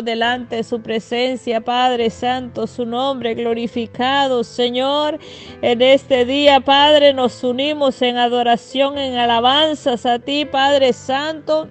delante de su presencia, Padre Santo, su nombre glorificado, Señor. En este día, Padre, nos unimos en adoración, en alabanzas a ti, Padre Santo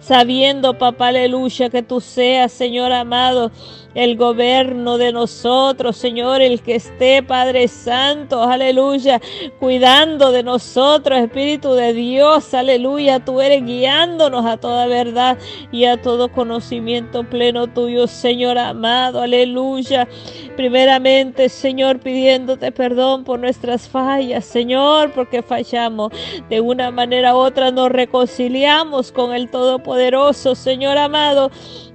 sabiendo, papá, aleluya, que tú seas, Señor amado, el gobierno de nosotros, Señor, el que esté, Padre Santo, aleluya, cuidando de nosotros, Espíritu de Dios, aleluya, tú eres guiándonos a toda verdad y a todo conocimiento pleno tuyo, Señor amado, aleluya. Primeramente, Señor, pidiéndote perdón por nuestras fallas, Señor, porque fallamos. De una manera u otra nos reconciliamos con el Todopoderoso, Señor amado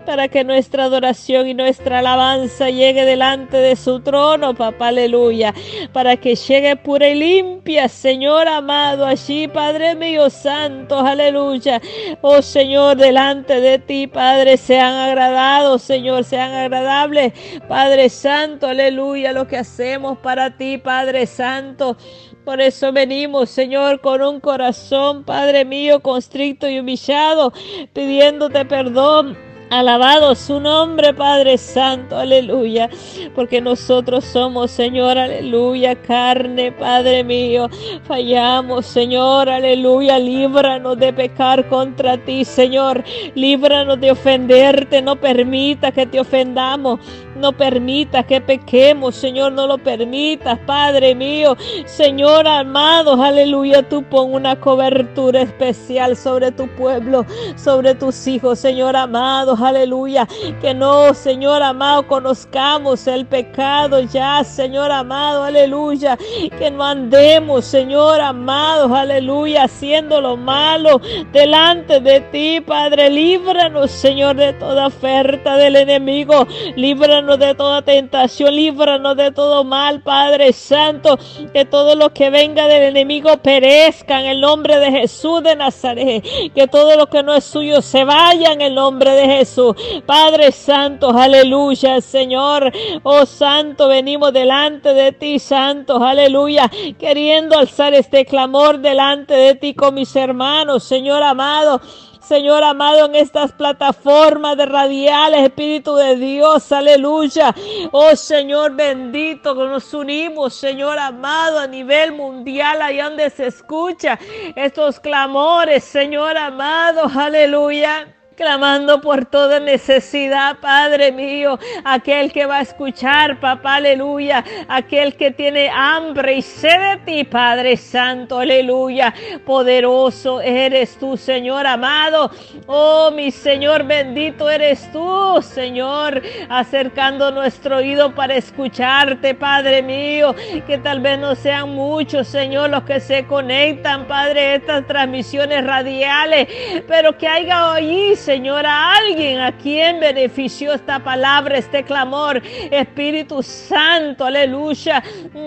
para que nuestra adoración y nuestra alabanza llegue delante de su trono, papá, aleluya, para que llegue pura y limpia, Señor amado, allí, Padre mío santo, aleluya, oh Señor, delante de ti, Padre, sean agradados, Señor, sean agradables, Padre Santo, aleluya, lo que hacemos para ti, Padre Santo, por eso venimos, Señor, con un corazón, Padre mío, constricto y humillado, pidiéndote perdón Alabado su nombre, Padre Santo, aleluya, porque nosotros somos, Señor, aleluya, carne, Padre mío, fallamos, Señor, aleluya, líbranos de pecar contra ti, Señor, líbranos de ofenderte, no permita que te ofendamos, no permita que pequemos, Señor, no lo permitas, Padre mío, Señor amado, aleluya, tú pon una cobertura especial sobre tu pueblo, sobre tus hijos, Señor amado, aleluya. Que no, Señor amado, conozcamos el pecado ya, Señor amado, aleluya. Que no andemos, Señor amado, aleluya, haciendo lo malo delante de ti, Padre. Líbranos, Señor, de toda oferta del enemigo. Líbranos de toda tentación, líbranos de todo mal, Padre Santo. Que todo lo que venga del enemigo perezca en el nombre de Jesús de Nazaret. Que todo lo que no es suyo se vaya en el nombre de Jesús. Padre Santo, aleluya, Señor. Oh Santo, venimos delante de ti, Santo, aleluya, queriendo alzar este clamor delante de ti con mis hermanos, Señor amado. Señor amado, en estas plataformas de radiales, Espíritu de Dios, aleluya. Oh Señor bendito, nos unimos, Señor amado, a nivel mundial, allá donde se escucha estos clamores, Señor amado, aleluya clamando por toda necesidad, Padre mío, aquel que va a escuchar, papá, aleluya, aquel que tiene hambre y sed de ti, Padre Santo, aleluya, poderoso eres tú, Señor amado, oh mi Señor bendito eres tú, Señor, acercando nuestro oído para escucharte, Padre mío, que tal vez no sean muchos, Señor, los que se conectan, Padre, estas transmisiones radiales, pero que haya hoy Señor, a alguien a quien benefició esta palabra, este clamor. Espíritu Santo, aleluya.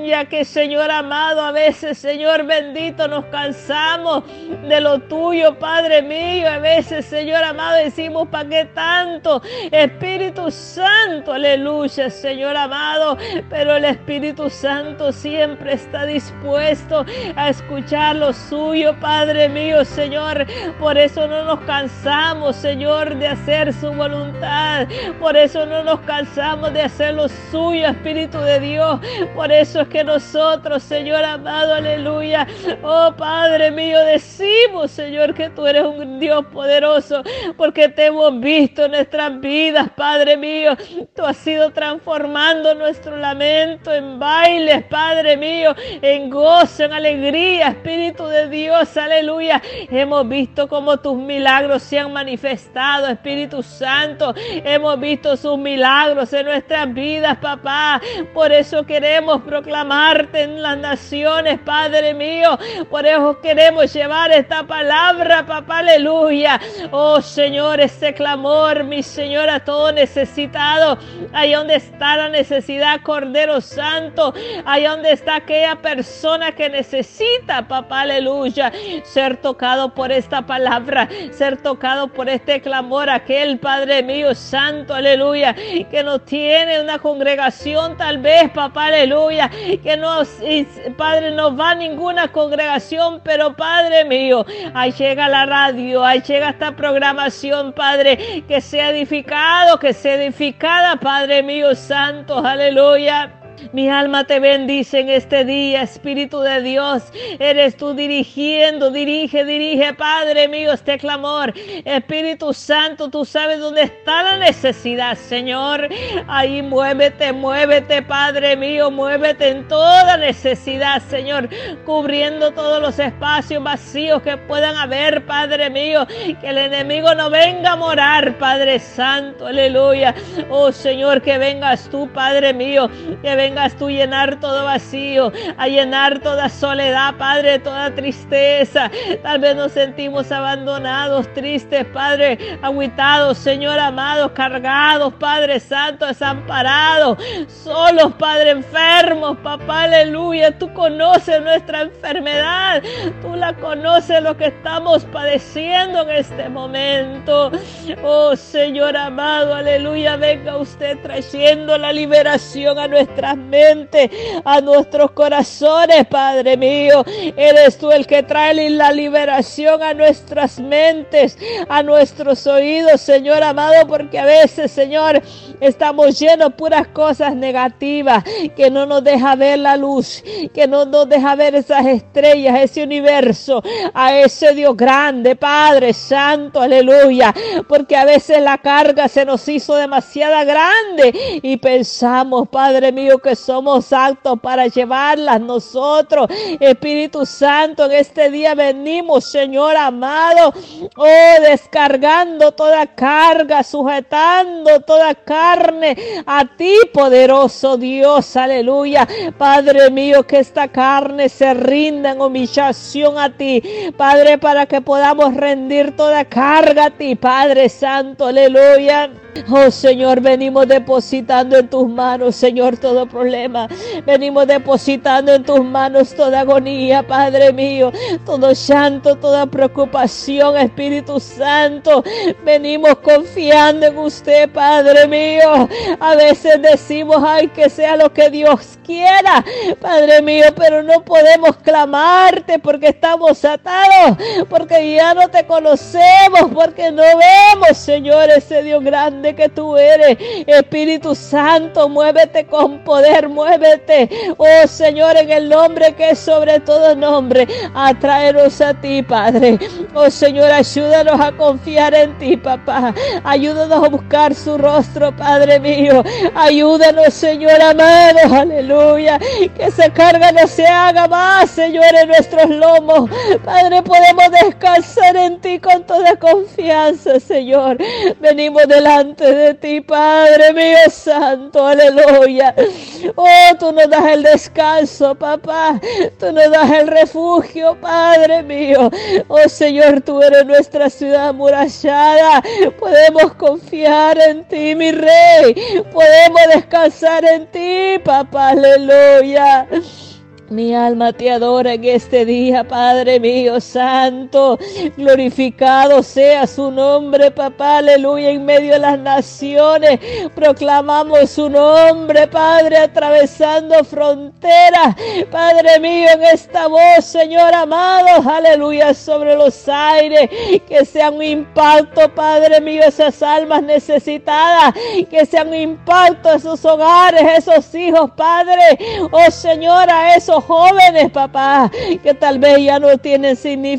Ya que, Señor amado, a veces, Señor bendito, nos cansamos de lo tuyo, Padre mío. A veces, Señor amado, decimos, ¿para qué tanto? Espíritu Santo, aleluya, Señor amado. Pero el Espíritu Santo siempre está dispuesto a escuchar lo suyo, Padre mío, Señor. Por eso no nos cansamos, Señor Señor, de hacer su voluntad. Por eso no nos cansamos de hacer lo suyo, Espíritu de Dios. Por eso es que nosotros, Señor amado, aleluya. Oh Padre mío, decimos, Señor, que tú eres un Dios poderoso, porque te hemos visto en nuestras vidas, Padre mío. Tú has sido transformando nuestro lamento en bailes, Padre mío, en gozo, en alegría, Espíritu de Dios, aleluya. Hemos visto cómo tus milagros se han manifestado Espíritu Santo. Hemos visto sus milagros en nuestras vidas, papá. Por eso queremos proclamarte en las naciones, Padre mío. Por eso queremos llevar esta palabra, papá, aleluya. Oh Señor, este clamor, mi Señor, a todo necesitado. Ahí donde está la necesidad, Cordero Santo. Ahí donde está aquella persona que necesita, papá, aleluya. Ser tocado por esta palabra, ser tocado por esta clamor, aquel Padre mío, Santo, aleluya, que no tiene una congregación tal vez, papá, aleluya, que no, Padre, no va a ninguna congregación, pero Padre mío, ahí llega la radio, ahí llega esta programación, Padre, que sea edificado, que sea edificada, Padre mío, Santo, aleluya. Mi alma te bendice en este día, Espíritu de Dios. Eres tú dirigiendo, dirige, dirige, Padre mío, este clamor. Espíritu Santo, tú sabes dónde está la necesidad, Señor. Ahí muévete, muévete, Padre mío, muévete en toda necesidad, Señor, cubriendo todos los espacios vacíos que puedan haber, Padre mío. Que el enemigo no venga a morar, Padre Santo, aleluya. Oh Señor, que vengas tú, Padre mío, que vengas vengas tú llenar todo vacío, a llenar toda soledad, Padre, toda tristeza. Tal vez nos sentimos abandonados, tristes, Padre, aguitados, Señor amado, cargados, Padre Santo, desamparados, solos, Padre, enfermos, papá, aleluya. Tú conoces nuestra enfermedad, tú la conoces lo que estamos padeciendo en este momento. Oh Señor amado, aleluya, venga usted trayendo la liberación a nuestras a nuestros corazones, Padre mío. Eres tú el que trae la liberación a nuestras mentes, a nuestros oídos, Señor amado, porque a veces, Señor, estamos llenos de puras cosas negativas, que no nos deja ver la luz, que no nos deja ver esas estrellas, ese universo, a ese Dios grande, Padre Santo, aleluya, porque a veces la carga se nos hizo demasiada grande y pensamos, Padre mío, que somos aptos para llevarlas nosotros. Espíritu Santo, en este día venimos, Señor amado, oh, descargando toda carga, sujetando toda carne a ti, poderoso Dios, aleluya. Padre mío, que esta carne se rinda en humillación a ti, Padre, para que podamos rendir toda carga a ti, Padre Santo, aleluya. Oh Señor, venimos depositando en tus manos, Señor, todo problema. Venimos depositando en tus manos toda agonía, Padre mío, todo llanto, toda preocupación, Espíritu Santo. Venimos confiando en usted, Padre mío. A veces decimos, ay, que sea lo que Dios quiera, Padre mío, pero no podemos clamarte porque estamos atados, porque ya no te conocemos, porque no vemos, Señor, ese Dios grande que tú eres. Espíritu Santo, muévete con poder, muévete. Oh Señor, en el nombre que es sobre todo nombre, atraeros a ti, Padre. Oh Señor, ayúdanos a confiar en ti, papá. Ayúdanos a buscar su rostro, Padre mío. Ayúdanos, Señor amado. Aleluya. Que esa carga no se haga más, Señor, en nuestros lomos. Padre, podemos descansar en ti con toda confianza, Señor. Venimos delante de ti, Padre mío santo, aleluya. Oh, tú nos das el descanso, papá. Tú nos das el refugio, Padre mío. Oh, Señor, tú eres nuestra ciudad amurallada. Podemos confiar en ti, mi rey. Podemos descansar en ti, papá, aleluya. Mi alma te adora en este día, Padre mío santo. Glorificado sea su nombre, papá, aleluya, en medio de las naciones. Proclamamos su nombre, Padre, atravesando fronteras. Padre mío, en esta voz, Señor amado, aleluya, sobre los aires. Que sea un impacto, Padre mío, esas almas necesitadas. Que sea un impacto esos hogares, esos hijos, Padre. Oh Señor, a jóvenes, papá, que tal vez ya no tienen,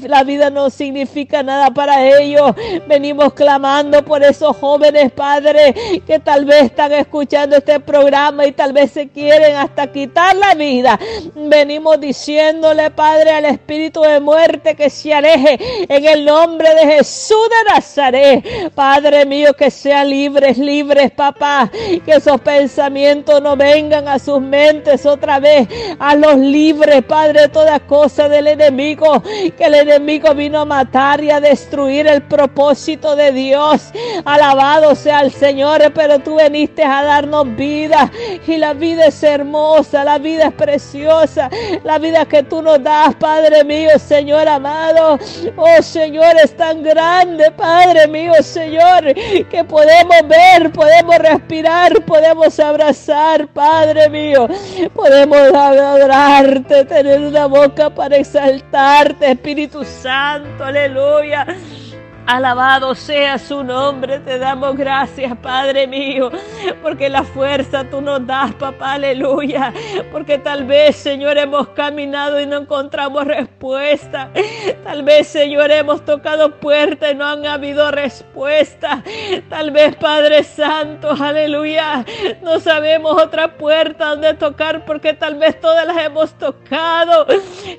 la vida no significa nada para ellos. Venimos clamando por esos jóvenes, Padre, que tal vez están escuchando este programa y tal vez se quieren hasta quitar la vida. Venimos diciéndole, Padre, al espíritu de muerte que se aleje en el nombre de Jesús de Nazaret. Padre mío, que sean libres, libres, papá. Que esos pensamientos no vengan a sus mentes otra vez. A los libre, Padre, de toda cosa del enemigo, que el enemigo vino a matar y a destruir el propósito de Dios. Alabado sea el Señor, pero tú veniste a darnos vida y la vida es hermosa, la vida es preciosa, la vida que tú nos das, Padre mío, Señor amado. Oh Señor, es tan grande, Padre mío, Señor, que podemos ver, podemos respirar, podemos abrazar, Padre mío. Podemos tener una boca para exaltarte, Espíritu Santo, aleluya. Alabado sea su nombre, te damos gracias, Padre mío, porque la fuerza tú nos das, papá, aleluya. Porque tal vez, Señor, hemos caminado y no encontramos respuesta. Tal vez, Señor, hemos tocado puertas y no han habido respuesta. Tal vez, Padre Santo, aleluya, no sabemos otra puerta donde tocar porque tal vez todas las hemos tocado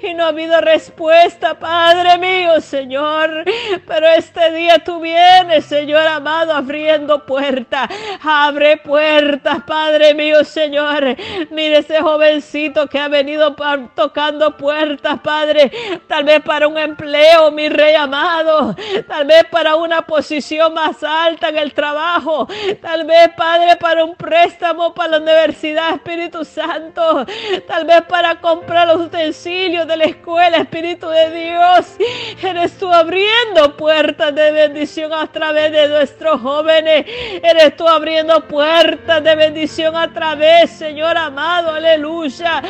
y no ha habido respuesta, Padre mío, Señor. Pero este día tú vienes, Señor amado, abriendo puertas. Abre puertas, Padre mío, Señor. Mire ese jovencito que ha venido tocando puertas, Padre. Tal vez para un empleo, mi rey amado. Tal vez para una posición más alta en el trabajo. Tal vez, Padre, para un préstamo para la universidad, Espíritu Santo. Tal vez para comprar los utensilios de la escuela, Espíritu de Dios. Eres tú abriendo puertas de bendición a través de nuestros jóvenes. Eres tú abriendo puertas de bendición a través, Señor amado, aleluya.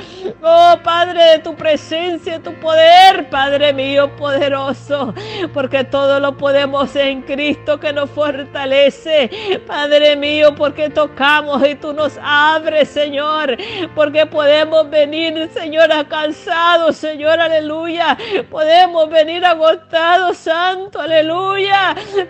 Oh Padre, de tu presencia, tu poder, Padre mío poderoso, porque todo lo podemos en Cristo que nos fortalece. Padre mío, porque tocamos y tú nos abres, Señor, porque podemos venir, Señor, cansados, Señor, aleluya. Podemos venir agotados, Santo, aleluya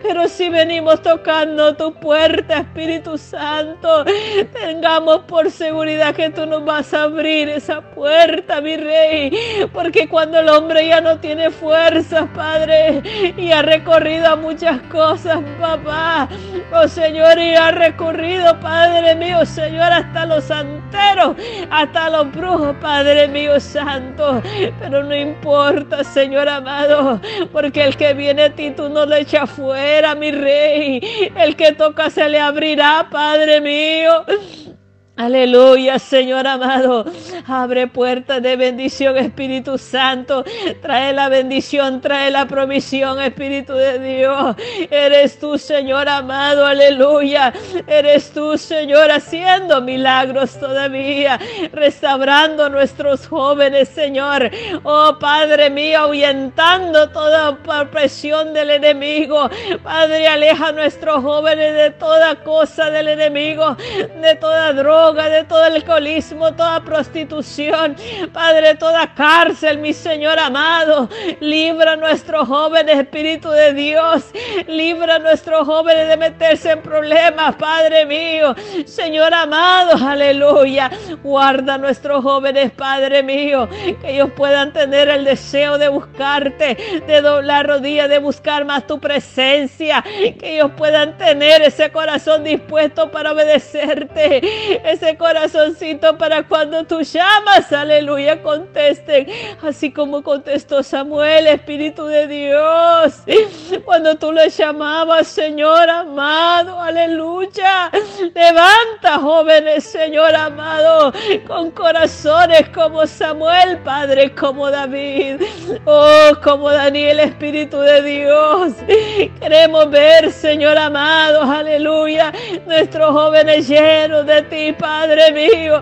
pero si venimos tocando tu puerta, Espíritu Santo, tengamos por seguridad que tú nos vas a abrir esa puerta, mi rey. Porque cuando el hombre ya no tiene fuerzas, Padre, y ha recorrido a muchas cosas, papá, oh Señor, y ha recorrido, Padre mío, Señor, hasta los santeros, hasta los brujos, Padre mío, santo. Pero no importa, Señor amado, porque el que viene a ti, tú no le echa fuera, mi rey. El que toca se le abrirá, Padre mío. Aleluya, Señor amado. Abre puertas de bendición, Espíritu Santo. Trae la bendición, trae la provisión, Espíritu de Dios. Eres tú, Señor amado. Aleluya. Eres tú, Señor, haciendo milagros todavía. Restaurando nuestros jóvenes, Señor. Oh, Padre mío, ahuyentando toda presión del enemigo. Padre, aleja a nuestros jóvenes de toda cosa del enemigo, de toda droga de todo alcoholismo, toda prostitución, Padre, toda cárcel, mi Señor amado. Libra a nuestros jóvenes, Espíritu de Dios. Libra a nuestros jóvenes de meterse en problemas, Padre mío. Señor amado, aleluya. Guarda a nuestros jóvenes, Padre mío, que ellos puedan tener el deseo de buscarte, de doblar rodillas, de buscar más tu presencia, que ellos puedan tener ese corazón dispuesto para obedecerte, ese corazoncito para cuando tú llamas, aleluya, contesten, así como contestó Samuel, Espíritu de Dios, cuando tú le llamabas, Señor amado, aleluya, levanta jóvenes, Señor amado, con corazones como Samuel, Padre, como David, oh, como Daniel, Espíritu de Dios, queremos ver, Señor amado, aleluya, nuestros jóvenes llenos de ti, Padre, Padre mío.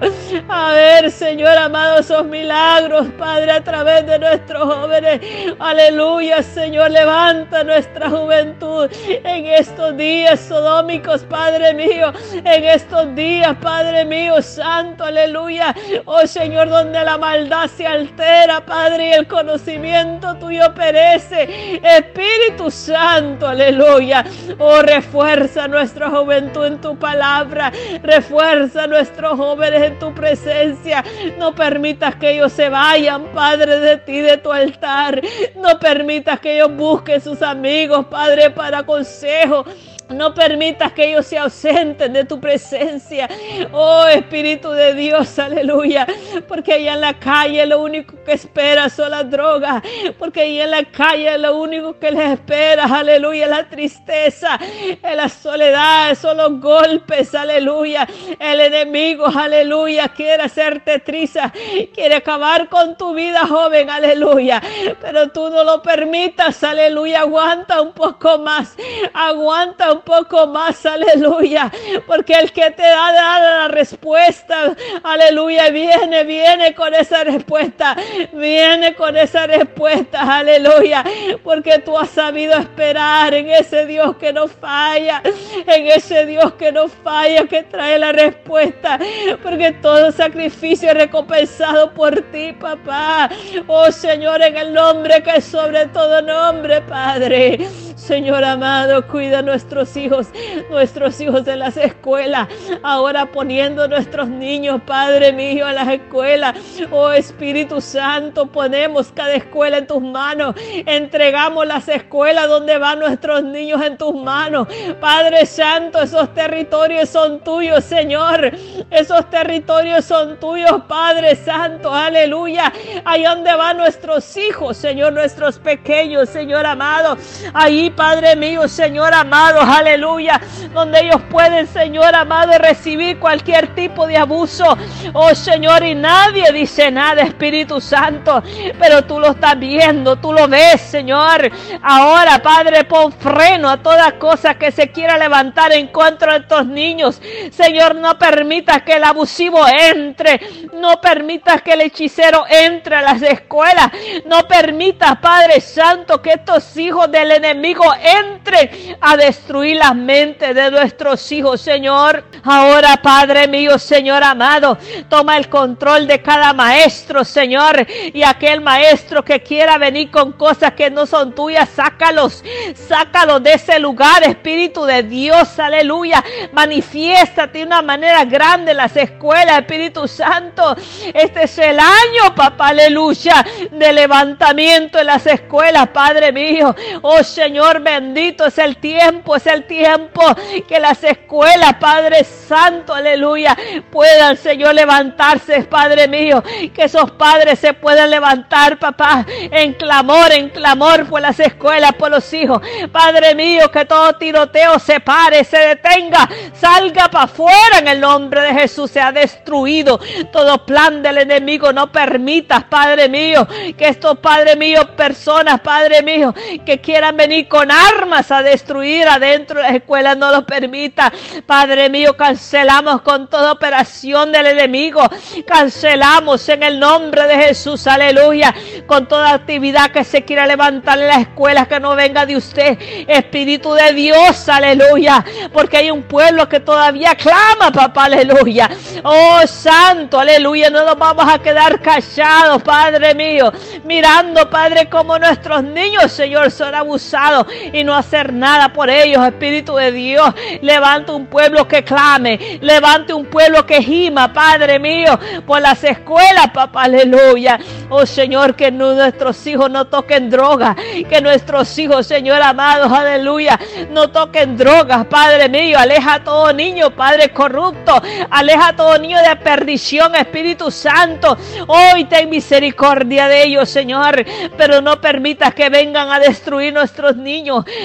A ver, Señor amado, esos milagros, Padre, a través de nuestros jóvenes. Aleluya, Señor, levanta nuestra juventud en estos días sodómicos, Padre mío. En estos días, Padre mío, santo, aleluya. Oh Señor, donde la maldad se altera, Padre, y el conocimiento tuyo perece. Espíritu Santo, aleluya. Oh, refuerza nuestra juventud en tu palabra. Refuerza nuestros jóvenes en tu presencia. No permitas que ellos se vayan, Padre, de ti, de tu altar. No permitas que ellos busquen sus amigos, Padre, para consejo No permitas que ellos se ausenten de tu presencia. Oh Espíritu de Dios, aleluya. Porque ahí en la calle lo único que espera son las drogas. Porque ahí en la calle lo único que les espera, aleluya, es la tristeza, es la soledad, son los golpes, aleluya. El enemigo, aleluya, quiere hacerte triza, quiere acabar con tu vida, joven, aleluya. Pero tú no lo permitas, aleluya. Aguanta un poco más, aguanta un poco más, aleluya, porque el que te da, la respuesta, aleluya, viene, viene con esa respuesta, viene con esa respuesta, aleluya, porque tú has sabido esperar en ese Dios que no falla, en ese Dios que no falla, que trae la respuesta, porque todo sacrificio es recompensado por ti, papá. Oh Señor, en el nombre que es sobre todo nombre, Padre. Señor amado, cuida a nuestros hijos, nuestros hijos de las escuelas. Ahora poniendo nuestros niños, Padre mío, a las escuelas. Oh Espíritu Santo, ponemos cada escuela en tus manos. Entregamos las escuelas donde van nuestros niños en tus manos. Padre Santo, esos territorios son tuyos, Señor. Esos territorios son tuyos, Padre Santo. Aleluya. Ahí donde van nuestros hijos, Señor, nuestros pequeños, Señor amado. Ahí Padre mío, Señor amado, aleluya, donde ellos pueden, Señor amado, recibir cualquier tipo de abuso. Oh Señor, y nadie dice nada, Espíritu Santo, pero tú lo estás viendo, tú lo ves, Señor. Ahora, Padre, pon freno a toda cosa que se quiera levantar en contra de estos niños. Señor, no permitas que el abusivo entre, no permitas que el hechicero entre a las escuelas, no permitas, Padre Santo, que estos hijos del enemigo entre a destruir las mentes de nuestros hijos, Señor. Ahora, Padre mío, Señor amado, toma el control de cada maestro, Señor. Y aquel maestro que quiera venir con cosas que no son tuyas, sácalos, sácalos de ese lugar, Espíritu de Dios, aleluya. Manifiéstate de una manera grande en las escuelas, Espíritu Santo. Este es el año, papá, aleluya, de levantamiento en las escuelas, Padre mío. Oh Señor, bendito es el tiempo, es el tiempo que las escuelas, Padre Santo, aleluya, puedan, Señor, levantarse, Padre mío, que esos padres se puedan levantar, papá, en clamor, en clamor por las escuelas, por los hijos. Padre mío, que todo tiroteo se pare, se detenga, salga para afuera en el nombre de Jesús, se ha destruido todo plan del enemigo. No permitas, Padre mío, que estos, Padre mío, personas, Padre mío, que quieran venir con armas a destruir adentro de la escuela, no lo permita. Padre mío, cancelamos con toda operación del enemigo. Cancelamos en el nombre de Jesús, aleluya. Con toda actividad que se quiera levantar en la escuela, que no venga de usted. Espíritu de Dios, aleluya. Porque hay un pueblo que todavía clama, papá, aleluya. Oh, santo, aleluya. No nos vamos a quedar callados, Padre mío. Mirando, Padre, como nuestros niños, Señor, son abusados y no hacer nada por ellos, Espíritu de Dios. Levante un pueblo que clame, levante un pueblo que gima, Padre mío, por las escuelas, papá, aleluya. Oh Señor, que nuestros hijos no toquen drogas, que nuestros hijos, Señor amados, aleluya, no toquen drogas, Padre mío. Aleja a todo niño, Padre corrupto, aleja a todo niño de perdición, Espíritu Santo. Hoy ten misericordia de ellos, Señor, pero no permitas que vengan a destruir nuestros niños,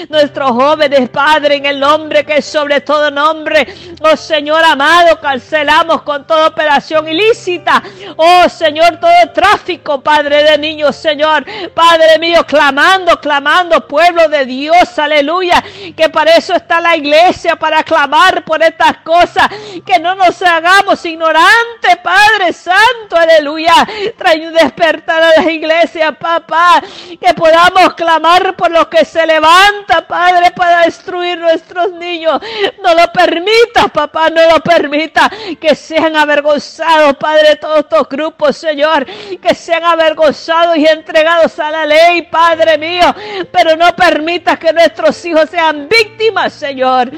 nuestros jóvenes, Padre, en el nombre que sobre todo nombre. Oh Señor amado, cancelamos con toda operación ilícita. Oh Señor, todo tráfico, Padre de niños, Señor. Padre mío, clamando, clamando, pueblo de Dios, aleluya. Que para eso está la iglesia, para clamar por estas cosas. Que no nos hagamos ignorantes, Padre Santo, aleluya. Trae un despertar a la iglesia, papá. Que podamos clamar por lo que se levanta, Padre, para destruir nuestros niños. No lo permita, papá, no lo permita que sean avergonzados, Padre, todos estos grupos, Señor, que sean avergonzados y entregados a la ley, Padre mío. Pero no permita que nuestros hijos sean víctimas, Señor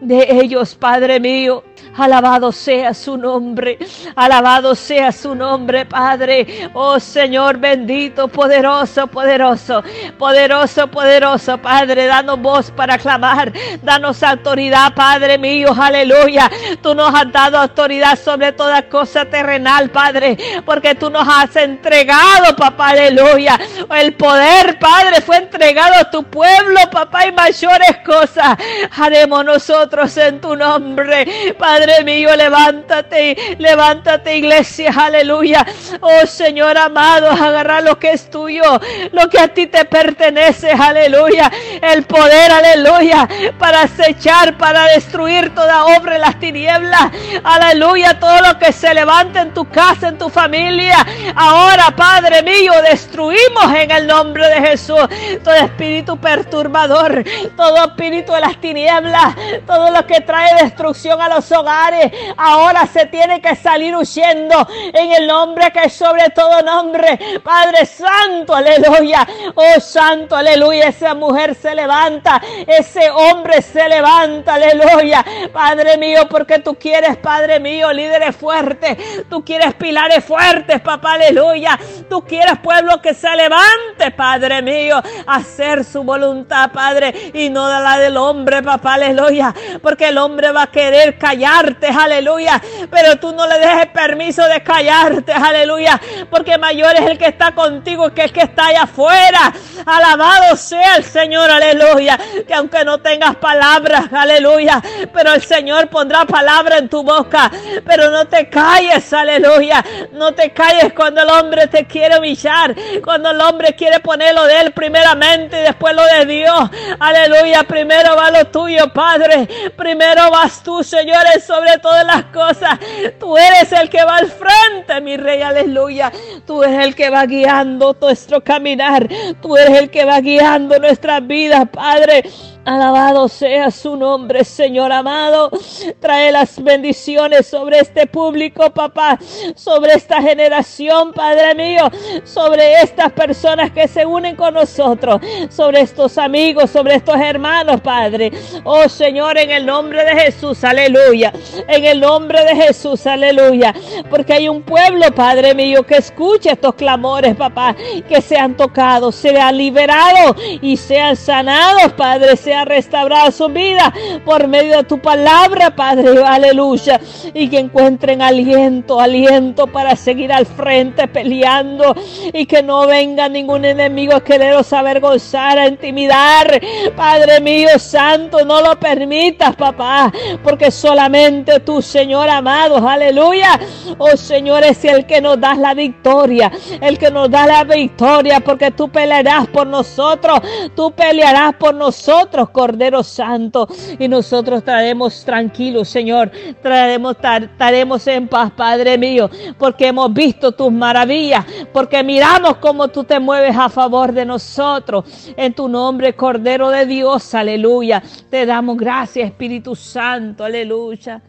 de ellos, Padre mío. Alabado sea su nombre, alabado sea su nombre, Padre. Oh Señor bendito, poderoso, poderoso, poderoso, poderoso, Padre. Danos voz para clamar, danos autoridad, Padre mío, aleluya. Tú nos has dado autoridad sobre toda cosa terrenal, Padre, porque tú nos has entregado, papá, aleluya. El poder, Padre, fue entregado a tu pueblo, papá, y mayores cosas haremos nosotros en tu nombre, Padre. Padre mío, levántate, levántate iglesia, aleluya. Oh Señor amado, agarra lo que es tuyo, lo que a ti te pertenece, aleluya. El poder, aleluya, para acechar, para destruir toda obra en las tinieblas, aleluya. Todo lo que se levante en tu casa, en tu familia. Ahora, Padre mío, destruimos en el nombre de Jesús todo espíritu perturbador, todo espíritu de las tinieblas, todo lo que trae destrucción a los hogares ahora se tiene que salir huyendo en el nombre que es sobre todo nombre. Padre Santo, aleluya. Oh Santo, aleluya. Esa mujer se levanta, ese hombre se levanta, aleluya. Padre mío, porque tú quieres, Padre mío, líderes fuertes. Tú quieres pilares fuertes, papá, aleluya. Tú quieres pueblo que se levante, Padre mío, hacer su voluntad, Padre, y no la del hombre, papá, aleluya. Porque el hombre va a querer callar aleluya. Pero tú no le dejes permiso de callarte, aleluya. Porque mayor es el que está contigo que el que está allá afuera. Alabado sea el Señor, aleluya. Que aunque no tengas palabras, aleluya. Pero el Señor pondrá palabra en tu boca. Pero no te calles, aleluya. No te calles cuando el hombre te quiere humillar. Cuando el hombre quiere ponerlo de él primeramente y después lo de Dios. Aleluya. Primero va lo tuyo, Padre. Primero vas tú, Señor sobre todas las cosas. Tú eres el que va al frente, mi rey, aleluya. Tú eres el que va guiando nuestro caminar. Tú eres el que va guiando nuestras vidas, Padre. Alabado sea su nombre, Señor amado. Trae las bendiciones sobre este público, papá, sobre esta generación, Padre mío, sobre estas personas que se unen con nosotros, sobre estos amigos, sobre estos hermanos, Padre. Oh Señor, en el nombre de Jesús, aleluya. En el nombre de Jesús, aleluya. Porque hay un pueblo, Padre mío, que escucha estos clamores, papá, que sean tocados, sean liberados y sean sanados, Padre ha restaurado su vida por medio de tu palabra, Padre, aleluya. Y que encuentren aliento, aliento para seguir al frente peleando y que no venga ningún enemigo a quereros avergonzar, a intimidar. Padre mío santo, no lo permitas, papá, porque solamente tú, Señor amado, aleluya. Oh Señor, es el que nos da la victoria, el que nos da la victoria, porque tú pelearás por nosotros, tú pelearás por nosotros, Cordero Santo. Y nosotros traemos tranquilos, Señor. Traeremos, estaremos en paz, Padre mío, porque hemos visto tus maravillas, porque miramos cómo tú te mueves a favor de nosotros. En tu nombre, Cordero de Dios, aleluya. Te damos gracias, Espíritu Santo, aleluya.